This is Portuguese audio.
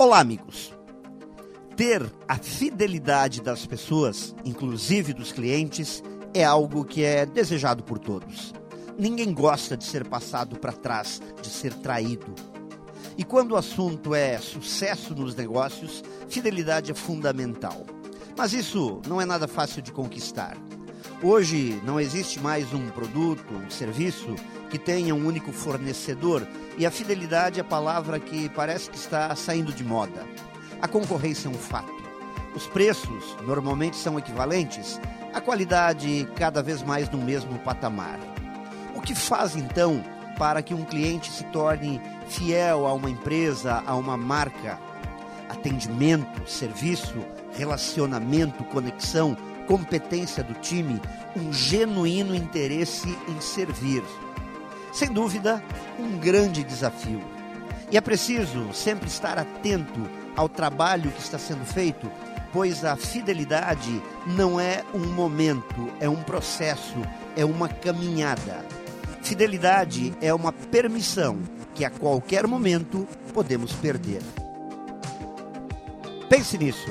Olá, amigos. Ter a fidelidade das pessoas, inclusive dos clientes, é algo que é desejado por todos. Ninguém gosta de ser passado para trás, de ser traído. E quando o assunto é sucesso nos negócios, fidelidade é fundamental. Mas isso não é nada fácil de conquistar. Hoje não existe mais um produto, um serviço que tenha um único fornecedor e a fidelidade é a palavra que parece que está saindo de moda. A concorrência é um fato. Os preços normalmente são equivalentes, a qualidade cada vez mais no mesmo patamar. O que faz então para que um cliente se torne fiel a uma empresa, a uma marca? Atendimento, serviço, relacionamento, conexão, competência do time, um genuíno interesse em servir. Sem dúvida, um grande desafio. E é preciso sempre estar atento ao trabalho que está sendo feito, pois a fidelidade não é um momento, é um processo, é uma caminhada. Fidelidade é uma permissão que a qualquer momento podemos perder. Pense nisso